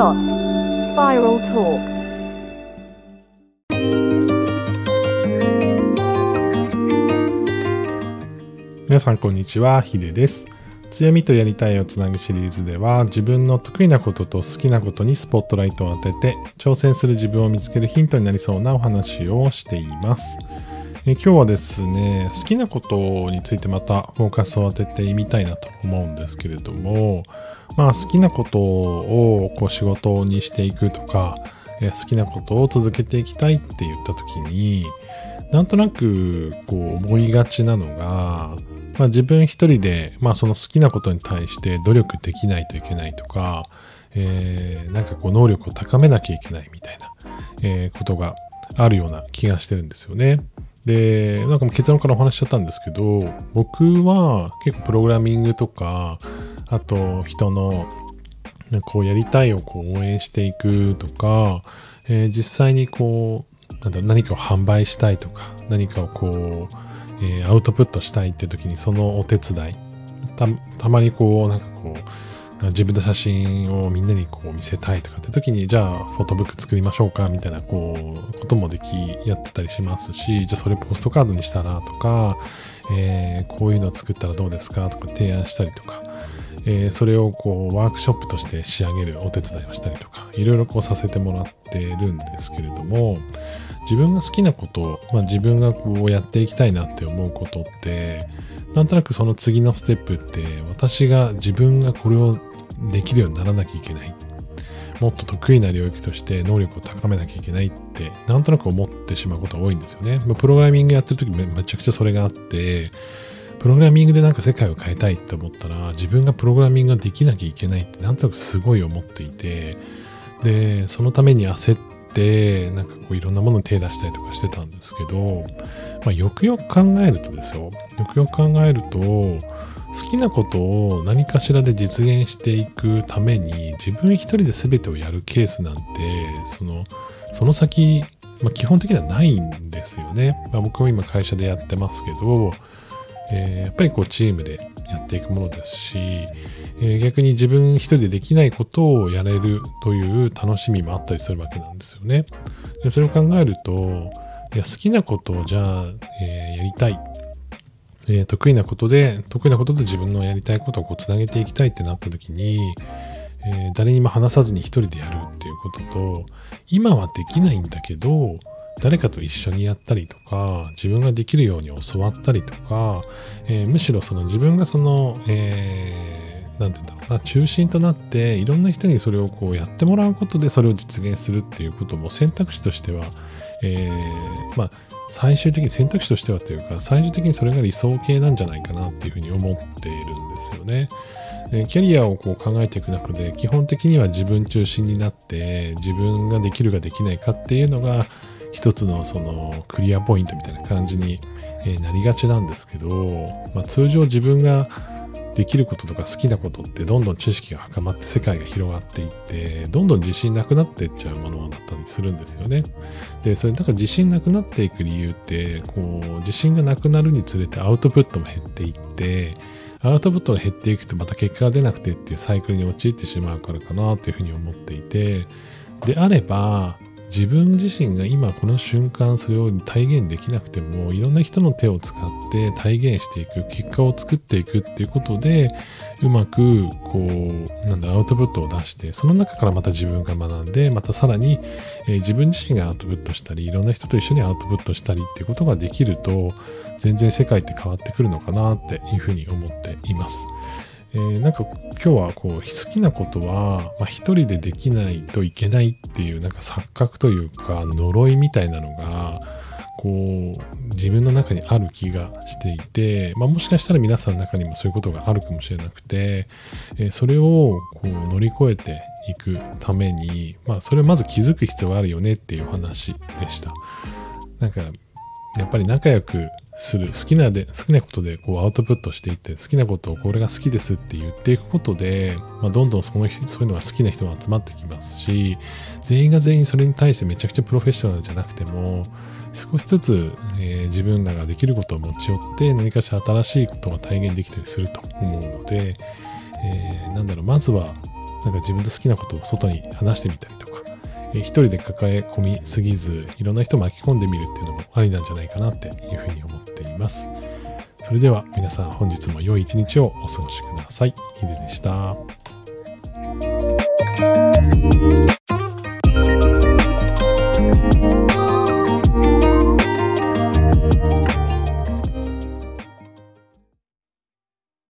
Spiral Talk. 皆さんこんにちはヒデです。強みとやりたいをつなぐシリーズでは自分の得意なことと好きなことにスポットライトを当てて挑戦する自分を見つけるヒントになりそうなお話をしています。え今日はですね好きなことについてまたフォーカスを当ててみたいなと思うんですけれどもまあ好きなことをこう仕事にしていくとかえ好きなことを続けていきたいって言った時になんとなくこう思いがちなのがまあ、自分一人で、まあ、その好きなことに対して努力できないといけないとか、えー、なんかこう能力を高めなきゃいけないみたいな、えー、ことがあるような気がしてるんですよね。で、なんかもう結論からお話しちゃったんですけど、僕は結構プログラミングとか、あと人のこうやりたいをこう応援していくとか、えー、実際にこうなんだ何かを販売したいとか何かをこうえー、アウトプットしたいって時にそのお手伝いたたまにこうなんかこう自分の写真をみんなにこう見せたいとかって時にじゃあフォトブック作りましょうかみたいなこうこともできやってたりしますしじゃあそれポストカードにしたらとか、えー、こういうのを作ったらどうですかとか提案したりとか、えー、それをこうワークショップとして仕上げるお手伝いをしたりとかいろいろこうさせてもらってるんですけれども自分が好きなこと、まあ、自分がこうやっていきたいなって思うことってなんとなくその次のステップって私が自分がこれをできるようにならなきゃいけないもっと得意な領域として能力を高めなきゃいけないってなんとなく思ってしまうことが多いんですよね。プログラミングやってる時めめちゃくちゃそれがあってプログラミングでなんか世界を変えたいって思ったら自分がプログラミングができなきゃいけないってなんとなくすごい思っていてでそのために焦ってなんかこういろんなものに手出したりとかしてたんですけど、まあ、よくよく考えるとですよよくよく考えると好きなことを何かしらで実現していくために自分一人で全てをやるケースなんてそのその先、まあ、基本的にはないんですよね、まあ、僕も今会社でやってますけど、えー、やっぱりこうチームでやっていくものですし、えー、逆に自分一人でできないことをやれるという楽しみもあったりするわけなんですよね。でそれを考えるといや好きなことをじゃあ、えー、やりたい、えー、得意なことで得意なことで自分のやりたいことをつなげていきたいってなった時に、え誰にも話さずに一人でやるっていうことと今はできないんだけど誰かと一緒にやったりとか自分ができるように教わったりとか、えー、むしろその自分がその、えー、て言うんだろうな中心となっていろんな人にそれをこうやってもらうことでそれを実現するっていうことも選択肢としては、えー、まあ最終的に選択肢としてはというか最終的にそれが理想形なんじゃないかなっていうふうに思っているんですよね。キャリアをこう考えていく中で基本的には自分中心になって自分ができるかできないかっていうのが一つのそのクリアポイントみたいな感じになりがちなんですけど、まあ、通常自分ができることとか好きなことってどんどん知識が深まって世界が広がっていってどんどん自信なくなっていっちゃうものだったりするんですよね。でそれだから自信なくなっていく理由ってこう自信がなくなるにつれてアウトプットも減っていってアウトプットが減っていくとまた結果が出なくてっていうサイクルに陥ってしまうからかなというふうに思っていてであれば自分自身が今この瞬間それを体現できなくてもいろんな人の手を使って体現していく結果を作っていくっていうことでうまくこうなんだアウトプットを出してその中からまた自分が学んでまたさらに、えー、自分自身がアウトプットしたりいろんな人と一緒にアウトプットしたりっていうことができると全然世界って変わってくるのかなっていうふうに思っています。えー、なんか今日はこう好きなことは、まあ、一人でできないといけないっていうなんか錯覚というか呪いみたいなのがこう自分の中にある気がしていて、まあ、もしかしたら皆さんの中にもそういうことがあるかもしれなくて、えー、それをこう乗り越えていくために、まあ、それをまず気づく必要があるよねっていう話でした。なんかやっぱり仲良くする好きなで好きなことでこうアウトプットしていって好きなことをこれが好きですって言っていくことで、まあ、どんどんそのそういうのが好きな人が集まってきますし全員が全員それに対してめちゃくちゃプロフェッショナルじゃなくても少しずつ、えー、自分らができることを持ち寄って何かしら新しいことが体現できたりすると思うので、えー、なんだろうまずはなんか自分と好きなことを外に話してみたりとか、えー一人で抱え込みすぎず、いろんな人巻き込んでみるっていうのもありなんじゃないかなっていうふうに思っています。それでは皆さん本日も良い一日をお過ごしください。ヒデでした。